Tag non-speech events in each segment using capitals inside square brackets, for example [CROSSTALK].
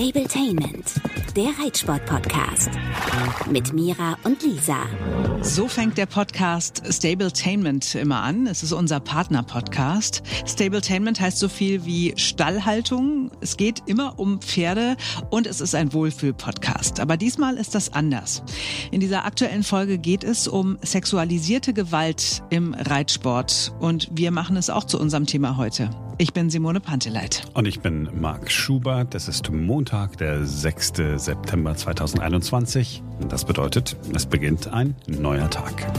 Stabletainment, der Reitsport-Podcast. Mit Mira und Lisa. So fängt der Podcast Stabletainment immer an. Es ist unser Partner-Podcast. Stabletainment heißt so viel wie Stallhaltung. Es geht immer um Pferde und es ist ein Wohlfühl-Podcast. Aber diesmal ist das anders. In dieser aktuellen Folge geht es um sexualisierte Gewalt im Reitsport. Und wir machen es auch zu unserem Thema heute. Ich bin Simone Panteleit. Und ich bin Marc Schubert. Es ist Montag, der 6. September 2021. Das bedeutet, es beginnt ein neuer Tag.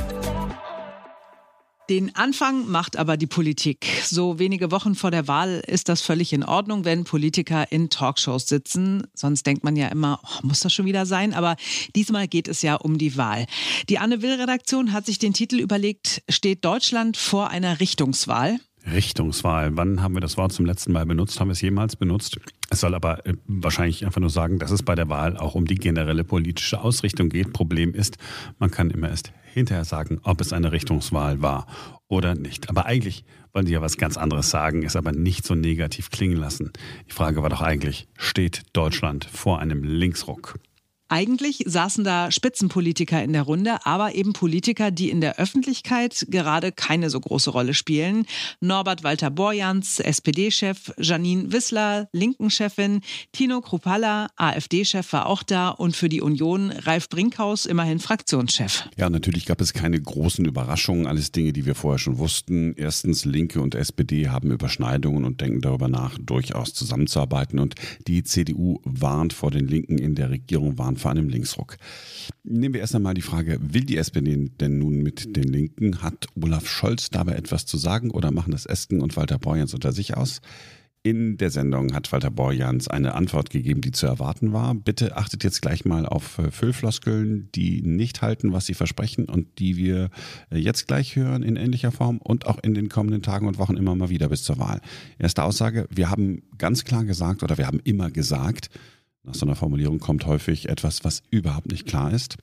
Den Anfang macht aber die Politik. So wenige Wochen vor der Wahl ist das völlig in Ordnung, wenn Politiker in Talkshows sitzen. Sonst denkt man ja immer, oh, muss das schon wieder sein? Aber diesmal geht es ja um die Wahl. Die Anne Will-Redaktion hat sich den Titel überlegt, steht Deutschland vor einer Richtungswahl? Richtungswahl. Wann haben wir das Wort zum letzten Mal benutzt? Haben wir es jemals benutzt? Es soll aber äh, wahrscheinlich einfach nur sagen, dass es bei der Wahl auch um die generelle politische Ausrichtung geht. Problem ist, man kann immer erst hinterher sagen, ob es eine Richtungswahl war oder nicht. Aber eigentlich wollen sie ja was ganz anderes sagen, es aber nicht so negativ klingen lassen. Die Frage war doch eigentlich, steht Deutschland vor einem Linksruck? Eigentlich saßen da Spitzenpolitiker in der Runde, aber eben Politiker, die in der Öffentlichkeit gerade keine so große Rolle spielen. Norbert Walter Borjans, SPD-Chef, Janine Wissler, Linken-Chefin, Tino Kruppalla, AfD-Chef war auch da und für die Union Ralf Brinkhaus, immerhin Fraktionschef. Ja, natürlich gab es keine großen Überraschungen, alles Dinge, die wir vorher schon wussten. Erstens, Linke und SPD haben Überschneidungen und denken darüber nach, durchaus zusammenzuarbeiten. Und die CDU warnt vor den Linken in der Regierung, warnt vor einem Linksruck. Nehmen wir erst einmal die Frage, will die SPD denn nun mit den Linken? Hat Olaf Scholz dabei etwas zu sagen oder machen das Esken und Walter Borjans unter sich aus? In der Sendung hat Walter Borjans eine Antwort gegeben, die zu erwarten war. Bitte achtet jetzt gleich mal auf äh, Füllfloskeln, die nicht halten, was sie versprechen und die wir äh, jetzt gleich hören in ähnlicher Form und auch in den kommenden Tagen und Wochen immer mal wieder bis zur Wahl. Erste Aussage, wir haben ganz klar gesagt oder wir haben immer gesagt, nach so einer Formulierung kommt häufig etwas, was überhaupt nicht klar ist.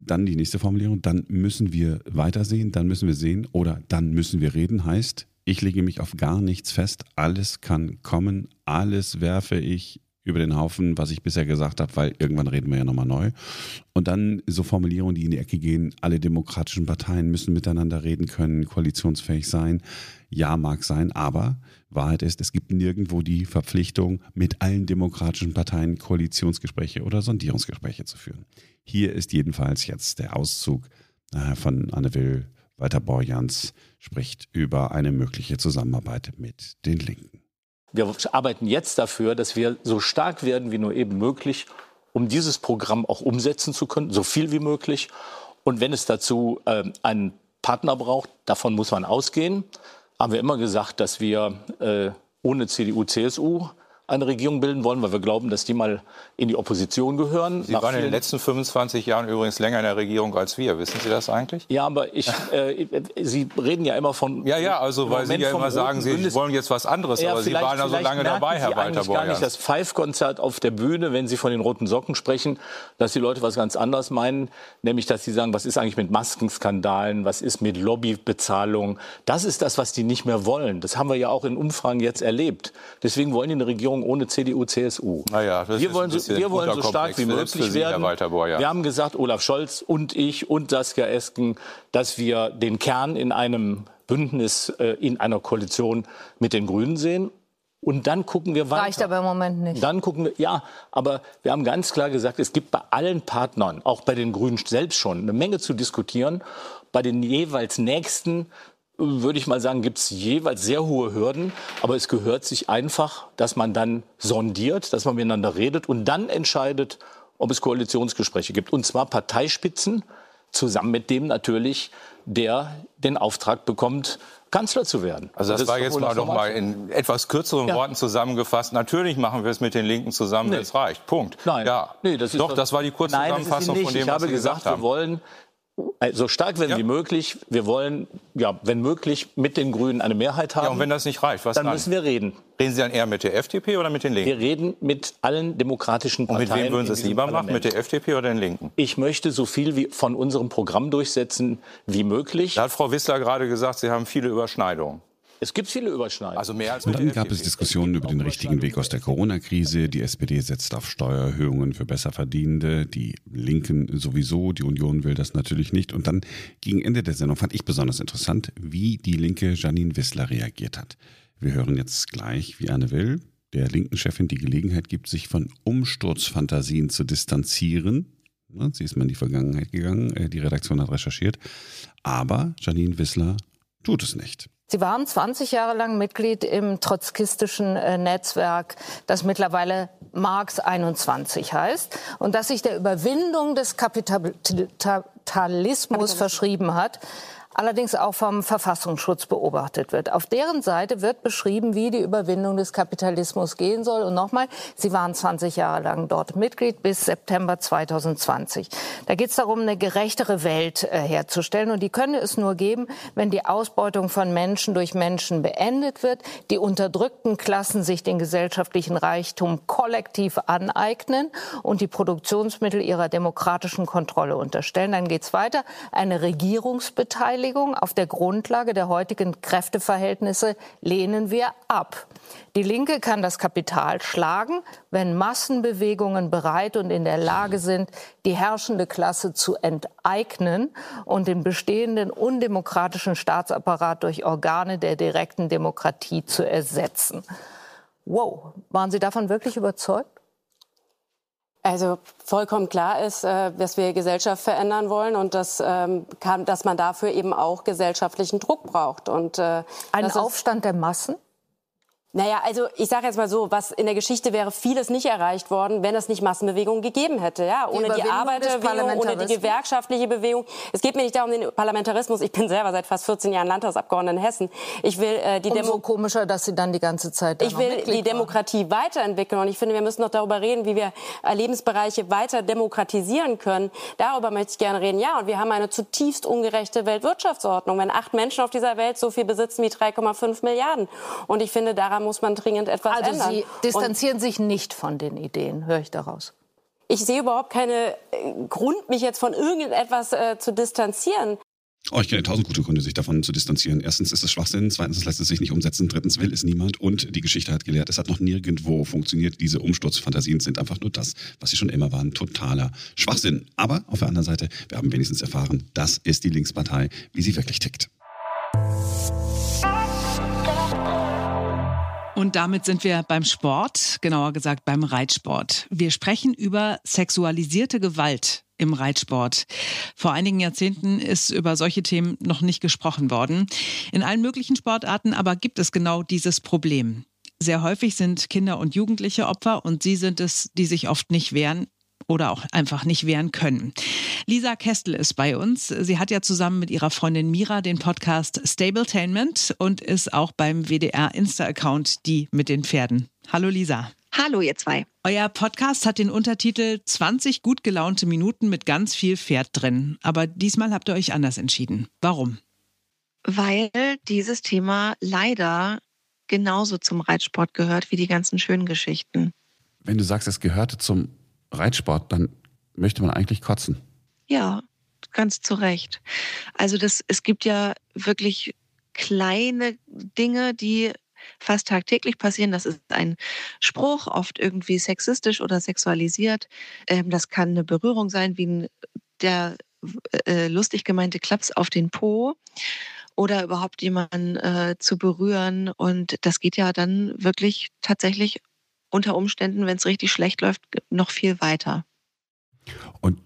Dann die nächste Formulierung, dann müssen wir weitersehen, dann müssen wir sehen oder dann müssen wir reden, heißt, ich lege mich auf gar nichts fest, alles kann kommen, alles werfe ich über den Haufen, was ich bisher gesagt habe, weil irgendwann reden wir ja nochmal neu. Und dann so Formulierungen, die in die Ecke gehen, alle demokratischen Parteien müssen miteinander reden können, koalitionsfähig sein. Ja, mag sein, aber Wahrheit ist, es gibt nirgendwo die Verpflichtung, mit allen demokratischen Parteien Koalitionsgespräche oder Sondierungsgespräche zu führen. Hier ist jedenfalls jetzt der Auszug äh, von Anne Will. Walter Borjans spricht über eine mögliche Zusammenarbeit mit den Linken. Wir arbeiten jetzt dafür, dass wir so stark werden wie nur eben möglich, um dieses Programm auch umsetzen zu können, so viel wie möglich. Und wenn es dazu äh, einen Partner braucht, davon muss man ausgehen, haben wir immer gesagt, dass wir äh, ohne CDU, CSU eine Regierung bilden wollen, weil wir glauben, dass die mal in die Opposition gehören. Sie waren in den letzten 25 Jahren übrigens länger in der Regierung als wir. Wissen Sie das eigentlich? Ja, aber ich, äh, Sie reden ja immer von. Ja, ja, also weil Sie ja immer sagen, Sie Bundes wollen jetzt was anderes, ja, aber Sie waren ja so lange dabei, Herr Walter Borjans. gar nicht das Pfeifkonzert auf der Bühne, wenn Sie von den roten Socken sprechen, dass die Leute was ganz anderes meinen, nämlich dass sie sagen, was ist eigentlich mit Maskenskandalen, was ist mit Lobbybezahlung. Das ist das, was die nicht mehr wollen. Das haben wir ja auch in Umfragen jetzt erlebt. Deswegen wollen die eine Regierung ohne CDU, CSU. Naja, das wir wollen, so, wir wollen so stark wie möglich Sie, werden. Wir haben gesagt, Olaf Scholz und ich und Saskia Esken, dass wir den Kern in einem Bündnis, äh, in einer Koalition mit den Grünen sehen. Und dann gucken wir weiter. Reicht aber im Moment nicht. Dann gucken wir, ja, aber wir haben ganz klar gesagt, es gibt bei allen Partnern, auch bei den Grünen selbst schon, eine Menge zu diskutieren. Bei den jeweils nächsten würde ich mal sagen, gibt es jeweils sehr hohe Hürden. Aber es gehört sich einfach, dass man dann sondiert, dass man miteinander redet und dann entscheidet, ob es Koalitionsgespräche gibt. Und zwar Parteispitzen, zusammen mit dem natürlich, der den Auftrag bekommt, Kanzler zu werden. Also das, das war jetzt mal noch mal in etwas kürzeren ja. Worten zusammengefasst. Natürlich machen wir es mit den Linken zusammen, nee. es reicht. Punkt. Nein. Ja. Nee, das ist doch, das war die kurze Nein, Zusammenfassung von dem, ich habe gesagt, wir wollen so stark werden ja. wie möglich. Wir wollen, ja, wenn möglich, mit den Grünen eine Mehrheit haben. Ja, und wenn das nicht reicht, was dann? Dann müssen wir reden. Reden Sie dann eher mit der FDP oder mit den Linken? Wir reden mit allen demokratischen Parteien. Und mit wem würden Sie es lieber machen, mit der FDP oder den Linken? Ich möchte so viel wie von unserem Programm durchsetzen wie möglich. Da hat Frau Wissler gerade gesagt, Sie haben viele Überschneidungen. Es gibt viele Überschneidungen. Also mehr als Und dann gab es Diskussionen über den richtigen Weg aus der Corona-Krise. Die SPD setzt auf Steuererhöhungen für Besserverdienende, die Linken sowieso, die Union will das natürlich nicht. Und dann gegen Ende der Sendung fand ich besonders interessant, wie die Linke Janine Wissler reagiert hat. Wir hören jetzt gleich, wie Anne Will der linken Chefin die Gelegenheit gibt, sich von Umsturzfantasien zu distanzieren. Sie ist mal in die Vergangenheit gegangen, äh, die Redaktion hat recherchiert. Aber Janine Wissler tut es nicht. Sie waren 20 Jahre lang Mitglied im trotzkistischen äh, Netzwerk, das mittlerweile Marx 21 heißt und das sich der Überwindung des Kapitalismus. verschrieben hat allerdings auch vom Verfassungsschutz beobachtet wird. Auf deren Seite wird beschrieben, wie die Überwindung des Kapitalismus gehen soll. Und nochmal, Sie waren 20 Jahre lang dort Mitglied bis September 2020. Da geht es darum, eine gerechtere Welt äh, herzustellen. Und die könne es nur geben, wenn die Ausbeutung von Menschen durch Menschen beendet wird, die unterdrückten Klassen sich den gesellschaftlichen Reichtum kollektiv aneignen und die Produktionsmittel ihrer demokratischen Kontrolle unterstellen. Dann geht es weiter. Eine Regierungsbeteiligung Beteiligung auf der Grundlage der heutigen Kräfteverhältnisse lehnen wir ab. Die Linke kann das Kapital schlagen, wenn Massenbewegungen bereit und in der Lage sind, die herrschende Klasse zu enteignen und den bestehenden undemokratischen Staatsapparat durch Organe der direkten Demokratie zu ersetzen. Wow, waren Sie davon wirklich überzeugt? Also vollkommen klar ist, äh, dass wir Gesellschaft verändern wollen und dass, ähm, dass man dafür eben auch gesellschaftlichen Druck braucht. Und, äh, Ein Aufstand der Massen? Naja, also ich sage jetzt mal so, was in der Geschichte wäre vieles nicht erreicht worden, wenn es nicht Massenbewegungen gegeben hätte. Ja, ohne die, die Arbeiterbewegung, ohne die gewerkschaftliche Bewegung. Es geht mir nicht darum den Parlamentarismus. Ich bin selber seit fast 14 Jahren Landtagsabgeordnete in Hessen. Ich will äh, die Umso Demo komischer, dass Sie dann die ganze Zeit. Ich will die Demokratie waren. weiterentwickeln und ich finde, wir müssen noch darüber reden, wie wir äh, Lebensbereiche weiter demokratisieren können. Darüber möchte ich gerne reden. Ja, und wir haben eine zutiefst ungerechte Weltwirtschaftsordnung, wenn acht Menschen auf dieser Welt so viel besitzen wie 3,5 Milliarden. Und ich finde, daran muss man dringend etwas also ändern. Sie distanzieren Und sich nicht von den Ideen, höre ich daraus. Ich sehe überhaupt keinen äh, Grund, mich jetzt von irgendetwas äh, zu distanzieren. Oh, ich kenne tausend gute Gründe, sich davon zu distanzieren. Erstens ist es Schwachsinn, zweitens lässt es sich nicht umsetzen, drittens will es niemand und die Geschichte hat gelehrt, es hat noch nirgendwo funktioniert. Diese Umsturzfantasien sind einfach nur das, was sie schon immer waren, totaler Schwachsinn. Aber auf der anderen Seite, wir haben wenigstens erfahren, das ist die Linkspartei, wie sie wirklich tickt. Und damit sind wir beim Sport, genauer gesagt beim Reitsport. Wir sprechen über sexualisierte Gewalt im Reitsport. Vor einigen Jahrzehnten ist über solche Themen noch nicht gesprochen worden. In allen möglichen Sportarten aber gibt es genau dieses Problem. Sehr häufig sind Kinder und Jugendliche Opfer und sie sind es, die sich oft nicht wehren, oder auch einfach nicht wehren können. Lisa Kestel ist bei uns. Sie hat ja zusammen mit ihrer Freundin Mira den Podcast Stabletainment und ist auch beim WDR Insta-Account Die mit den Pferden. Hallo Lisa. Hallo ihr zwei. Euer Podcast hat den Untertitel 20 gut gelaunte Minuten mit ganz viel Pferd drin. Aber diesmal habt ihr euch anders entschieden. Warum? Weil dieses Thema leider genauso zum Reitsport gehört wie die ganzen schönen Geschichten. Wenn du sagst, es gehörte zum Reitsport, dann möchte man eigentlich kotzen. Ja, ganz zu Recht. Also das, es gibt ja wirklich kleine Dinge, die fast tagtäglich passieren. Das ist ein Spruch, oft irgendwie sexistisch oder sexualisiert. Ähm, das kann eine Berührung sein, wie der äh, lustig gemeinte Klaps auf den Po oder überhaupt jemanden äh, zu berühren. Und das geht ja dann wirklich tatsächlich unter Umständen, wenn es richtig schlecht läuft, noch viel weiter. Und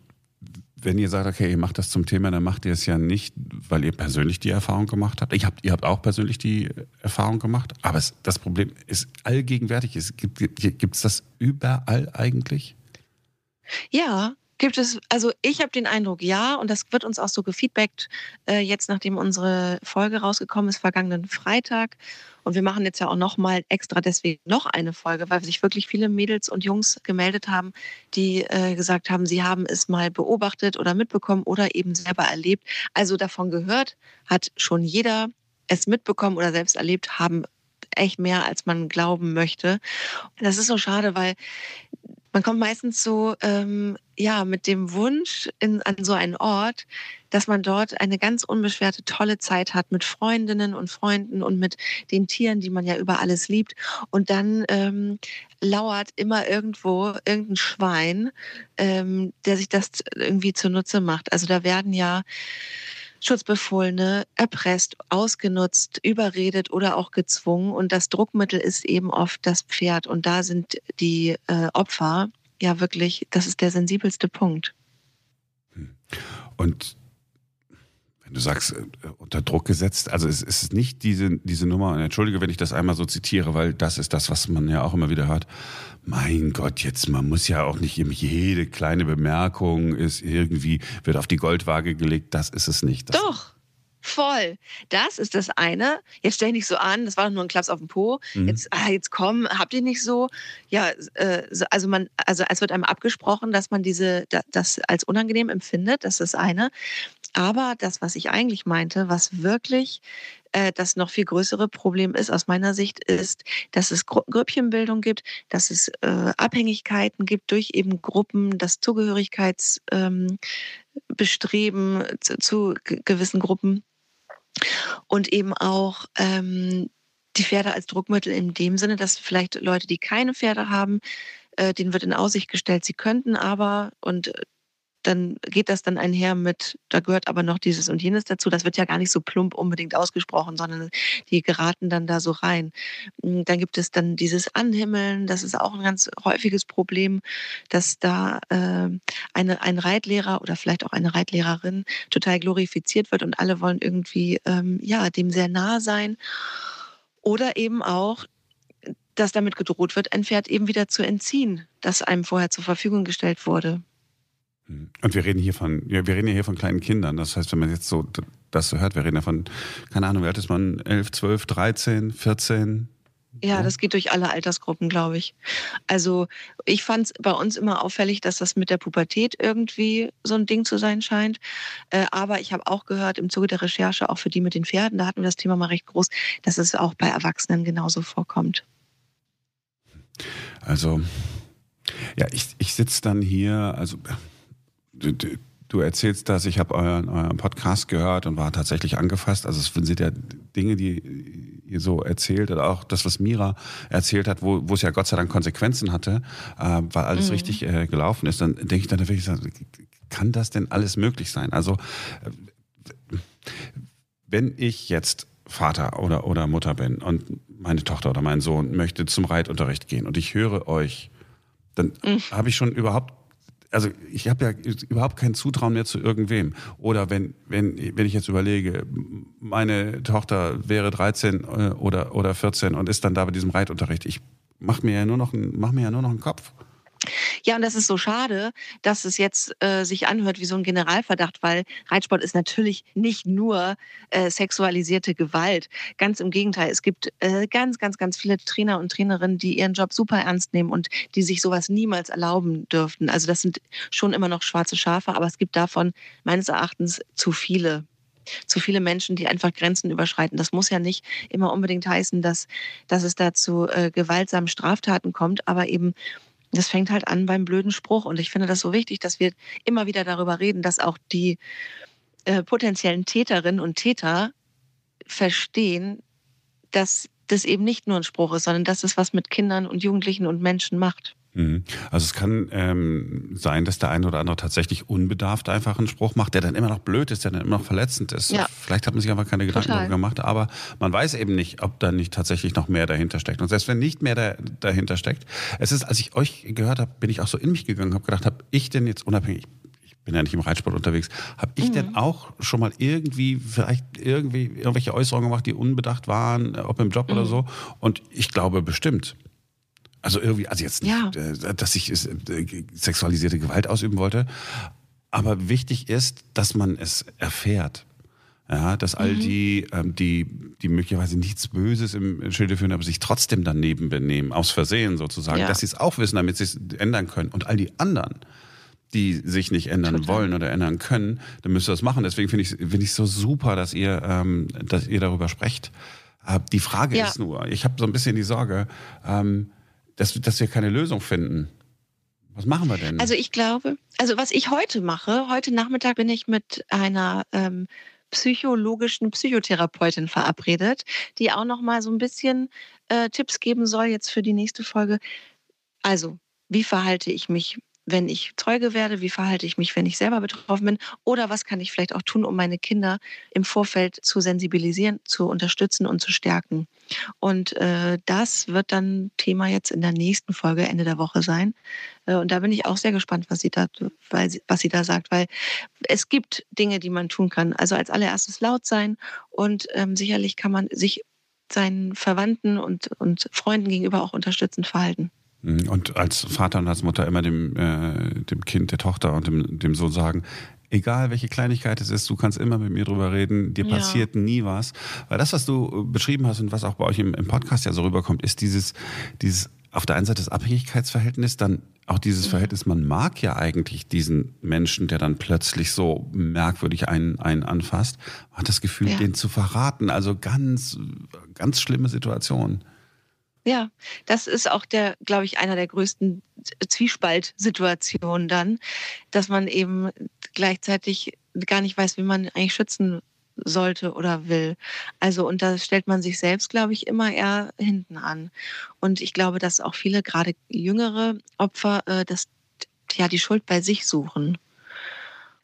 wenn ihr sagt, okay, ihr macht das zum Thema, dann macht ihr es ja nicht, weil ihr persönlich die Erfahrung gemacht habt. Ich hab, ihr habt auch persönlich die Erfahrung gemacht, aber es, das Problem ist allgegenwärtig. Es gibt es das überall eigentlich? Ja, gibt es, also ich habe den Eindruck, ja, und das wird uns auch so gefeedbackt, äh, jetzt nachdem unsere Folge rausgekommen ist, vergangenen Freitag. Und wir machen jetzt ja auch nochmal extra deswegen noch eine Folge, weil sich wirklich viele Mädels und Jungs gemeldet haben, die äh, gesagt haben, sie haben es mal beobachtet oder mitbekommen oder eben selber erlebt. Also davon gehört, hat schon jeder es mitbekommen oder selbst erlebt, haben echt mehr, als man glauben möchte. Das ist so schade, weil man kommt meistens so ähm, ja mit dem Wunsch in, an so einen Ort, dass man dort eine ganz unbeschwerte, tolle Zeit hat mit Freundinnen und Freunden und mit den Tieren, die man ja über alles liebt. Und dann ähm, lauert immer irgendwo irgendein Schwein, ähm, der sich das irgendwie zunutze macht. Also da werden ja Schutzbefohlene erpresst, ausgenutzt, überredet oder auch gezwungen. Und das Druckmittel ist eben oft das Pferd. Und da sind die äh, Opfer ja wirklich, das ist der sensibelste Punkt. Und wenn du sagst, äh, unter Druck gesetzt, also es ist nicht diese, diese Nummer, und entschuldige, wenn ich das einmal so zitiere, weil das ist das, was man ja auch immer wieder hört. Mein Gott, jetzt, man muss ja auch nicht jede kleine Bemerkung ist irgendwie, wird auf die Goldwaage gelegt, das ist es nicht. Das Doch. Voll. Das ist das eine. Jetzt stell dich nicht so an, das war doch nur ein Klaps auf dem Po. Mhm. Jetzt, ah, jetzt komm, habt ihr nicht so? Ja, äh, also man, also es wird einem abgesprochen, dass man diese, das als unangenehm empfindet. Das ist das eine. Aber das, was ich eigentlich meinte, was wirklich äh, das noch viel größere Problem ist aus meiner Sicht, ist, dass es Gru Grüppchenbildung gibt, dass es äh, Abhängigkeiten gibt durch eben Gruppen, das Zugehörigkeitsbestreben ähm, zu, zu gewissen Gruppen und eben auch ähm, die Pferde als Druckmittel in dem Sinne, dass vielleicht Leute, die keine Pferde haben, äh, denen wird in Aussicht gestellt, sie könnten aber und dann geht das dann einher mit, da gehört aber noch dieses und jenes dazu. Das wird ja gar nicht so plump unbedingt ausgesprochen, sondern die geraten dann da so rein. Hm, dann gibt es dann dieses Anhimmeln, das ist auch ein ganz häufiges Problem, dass da äh, eine, ein Reitlehrer oder vielleicht auch eine Reitlehrerin total glorifiziert wird und alle wollen irgendwie ähm, ja, dem sehr nah sein. Oder eben auch, dass damit gedroht wird, ein Pferd eben wieder zu entziehen, das einem vorher zur Verfügung gestellt wurde. Und wir reden hier von, ja, wir reden ja hier von kleinen Kindern. Das heißt, wenn man jetzt so das so hört, wir reden ja von, keine Ahnung, wie alt ist man? 11, 12, 13, 14? Ja, das geht durch alle Altersgruppen, glaube ich. Also ich fand es bei uns immer auffällig, dass das mit der Pubertät irgendwie so ein Ding zu sein scheint. Äh, aber ich habe auch gehört im Zuge der Recherche, auch für die mit den Pferden, da hatten wir das Thema mal recht groß, dass es auch bei Erwachsenen genauso vorkommt. Also, ja, ich, ich sitze dann hier, also du, du erzählst das, ich habe euren, euren Podcast gehört und war tatsächlich angefasst. Also es sind ja Dinge, die ihr so erzählt oder auch das, was Mira erzählt hat, wo, wo es ja Gott sei Dank Konsequenzen hatte, äh, weil alles mhm. richtig äh, gelaufen ist. Dann denke ich dann wirklich, kann das denn alles möglich sein? Also äh, wenn ich jetzt Vater oder, oder Mutter bin und meine Tochter oder mein Sohn möchte zum Reitunterricht gehen und ich höre euch, dann mhm. habe ich schon überhaupt also ich habe ja überhaupt kein Zutrauen mehr zu irgendwem. Oder wenn, wenn, wenn ich jetzt überlege, meine Tochter wäre 13 äh, oder, oder 14 und ist dann da bei diesem Reitunterricht, ich mache mir ja nur noch mach mir ja nur noch einen Kopf. Ja, und das ist so schade, dass es jetzt äh, sich anhört wie so ein Generalverdacht, weil Reitsport ist natürlich nicht nur äh, sexualisierte Gewalt. Ganz im Gegenteil, es gibt äh, ganz, ganz, ganz viele Trainer und Trainerinnen, die ihren Job super ernst nehmen und die sich sowas niemals erlauben dürften. Also das sind schon immer noch schwarze Schafe, aber es gibt davon meines Erachtens zu viele zu viele Menschen, die einfach Grenzen überschreiten. Das muss ja nicht immer unbedingt heißen, dass, dass es da zu äh, gewaltsamen Straftaten kommt, aber eben das fängt halt an beim blöden Spruch. Und ich finde das so wichtig, dass wir immer wieder darüber reden, dass auch die äh, potenziellen Täterinnen und Täter verstehen, dass das eben nicht nur ein Spruch ist, sondern dass es was mit Kindern und Jugendlichen und Menschen macht. Mhm. Also es kann ähm, sein, dass der eine oder andere tatsächlich unbedarft einfach einen Spruch macht, der dann immer noch blöd ist, der dann immer noch verletzend ist. Ja. Vielleicht hat man sich einfach keine Gedanken darüber gemacht, aber man weiß eben nicht, ob da nicht tatsächlich noch mehr dahinter steckt. Und selbst wenn nicht mehr da, dahinter steckt, es ist, als ich euch gehört habe, bin ich auch so in mich gegangen, habe gedacht, habe ich denn jetzt unabhängig, ich bin ja nicht im Reitsport unterwegs, habe ich mhm. denn auch schon mal irgendwie, vielleicht irgendwie irgendwelche Äußerungen gemacht, die unbedacht waren, ob im Job mhm. oder so? Und ich glaube bestimmt. Also irgendwie, also jetzt nicht, ja. Äh, dass ich äh, sexualisierte Gewalt ausüben wollte. Aber wichtig ist, dass man es erfährt. Ja, dass all mhm. die, ähm, die, die möglicherweise nichts Böses im Schilde führen, aber sich trotzdem daneben benehmen, aus Versehen sozusagen, ja. dass sie es auch wissen, damit sie es ändern können. Und all die anderen, die sich nicht ändern Total. wollen oder ändern können, dann müsst ihr das machen. Deswegen finde ich es find so super, dass ihr, ähm, dass ihr darüber sprecht. Äh, die Frage ja. ist nur, ich habe so ein bisschen die Sorge, ähm, dass, dass wir keine Lösung finden. Was machen wir denn? Also ich glaube, also was ich heute mache, heute Nachmittag bin ich mit einer ähm, psychologischen Psychotherapeutin verabredet, die auch noch mal so ein bisschen äh, Tipps geben soll jetzt für die nächste Folge. Also, wie verhalte ich mich wenn ich Zeuge werde, wie verhalte ich mich, wenn ich selber betroffen bin oder was kann ich vielleicht auch tun, um meine Kinder im Vorfeld zu sensibilisieren, zu unterstützen und zu stärken. Und äh, das wird dann Thema jetzt in der nächsten Folge Ende der Woche sein. Äh, und da bin ich auch sehr gespannt, was sie da, weil, was sie da sagt, weil es gibt Dinge, die man tun kann. Also als allererstes laut sein und ähm, sicherlich kann man sich seinen Verwandten und, und Freunden gegenüber auch unterstützend verhalten. Mhm. Und als Vater und als Mutter immer dem, äh, dem Kind, der Tochter und dem, dem Sohn sagen, egal welche Kleinigkeit es ist, du kannst immer mit mir drüber reden, dir passiert ja. nie was. Weil das, was du beschrieben hast und was auch bei euch im, im Podcast ja so rüberkommt, ist dieses, dieses auf der einen Seite das Abhängigkeitsverhältnis, dann auch dieses Verhältnis, man mag ja eigentlich diesen Menschen, der dann plötzlich so merkwürdig einen, einen anfasst, hat das Gefühl, ja. den zu verraten. Also ganz, ganz schlimme Situation. Ja, das ist auch der, glaube ich, einer der größten Zwiespaltsituationen dann, dass man eben gleichzeitig gar nicht weiß, wie man eigentlich schützen sollte oder will. Also, und da stellt man sich selbst, glaube ich, immer eher hinten an. Und ich glaube, dass auch viele, gerade jüngere Opfer, äh, das, ja, die Schuld bei sich suchen.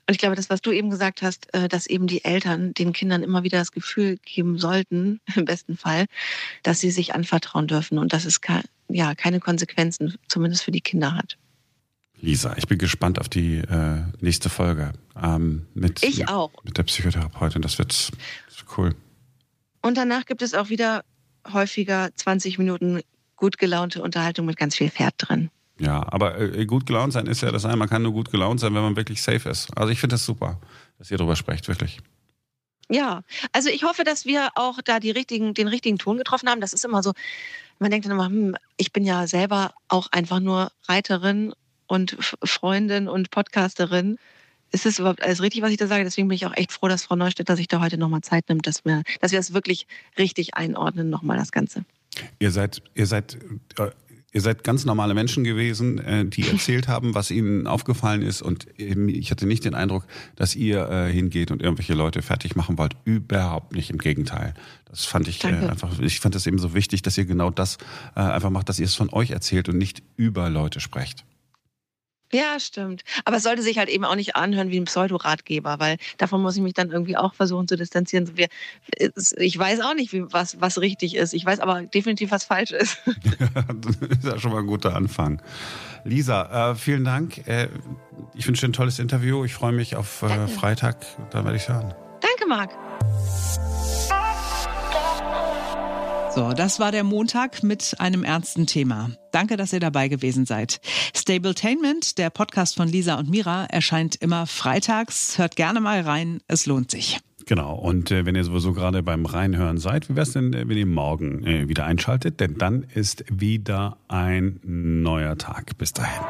Und ich glaube, das, was du eben gesagt hast, äh, dass eben die Eltern den Kindern immer wieder das Gefühl geben sollten, [LAUGHS] im besten Fall, dass sie sich anvertrauen dürfen und dass es ja, keine Konsequenzen, zumindest für die Kinder hat. Lisa, ich bin gespannt auf die äh, nächste Folge ähm, mit, ich auch. mit der Psychotherapeutin. Das wird, das wird cool. Und danach gibt es auch wieder häufiger 20 Minuten gut gelaunte Unterhaltung mit ganz viel Pferd drin. Ja, aber äh, gut gelaunt sein ist ja das eine. Man kann nur gut gelaunt sein, wenn man wirklich safe ist. Also ich finde das super, dass ihr darüber sprecht, wirklich. Ja, also ich hoffe, dass wir auch da die richtigen, den richtigen Ton getroffen haben. Das ist immer so, man denkt dann immer, hm, ich bin ja selber auch einfach nur Reiterin und Freundin und Podcasterin. Ist es überhaupt alles richtig, was ich da sage? Deswegen bin ich auch echt froh, dass Frau Neustädter sich da heute nochmal Zeit nimmt, dass wir, dass wir das wirklich richtig einordnen, nochmal das Ganze. Ihr seid, ihr seid äh, Ihr seid ganz normale Menschen gewesen, äh, die erzählt [LAUGHS] haben, was ihnen aufgefallen ist. Und ich hatte nicht den Eindruck, dass ihr äh, hingeht und irgendwelche Leute fertig machen wollt. Überhaupt nicht, im Gegenteil. Das fand ich äh, einfach, ich fand es eben so wichtig, dass ihr genau das einfach macht, dass ihr es von euch erzählt und nicht über Leute sprecht. Ja, stimmt. Aber es sollte sich halt eben auch nicht anhören wie ein Pseudoratgeber, weil davon muss ich mich dann irgendwie auch versuchen zu distanzieren. Ich weiß auch nicht, was, was richtig ist. Ich weiß aber definitiv, was falsch ist. [LAUGHS] [LAUGHS] das ist ja schon mal ein guter Anfang. Lisa, äh, vielen Dank. Äh, ich wünsche dir ein tolles Interview. Ich freue mich auf äh, Freitag. Dann werde ich sagen. Danke, Marc. So, das war der Montag mit einem ernsten Thema. Danke, dass ihr dabei gewesen seid. Stabletainment, der Podcast von Lisa und Mira, erscheint immer freitags. Hört gerne mal rein, es lohnt sich. Genau, und äh, wenn ihr sowieso gerade beim Reinhören seid, wie wäre es denn, äh, wenn ihr morgen äh, wieder einschaltet? Denn dann ist wieder ein neuer Tag. Bis dahin.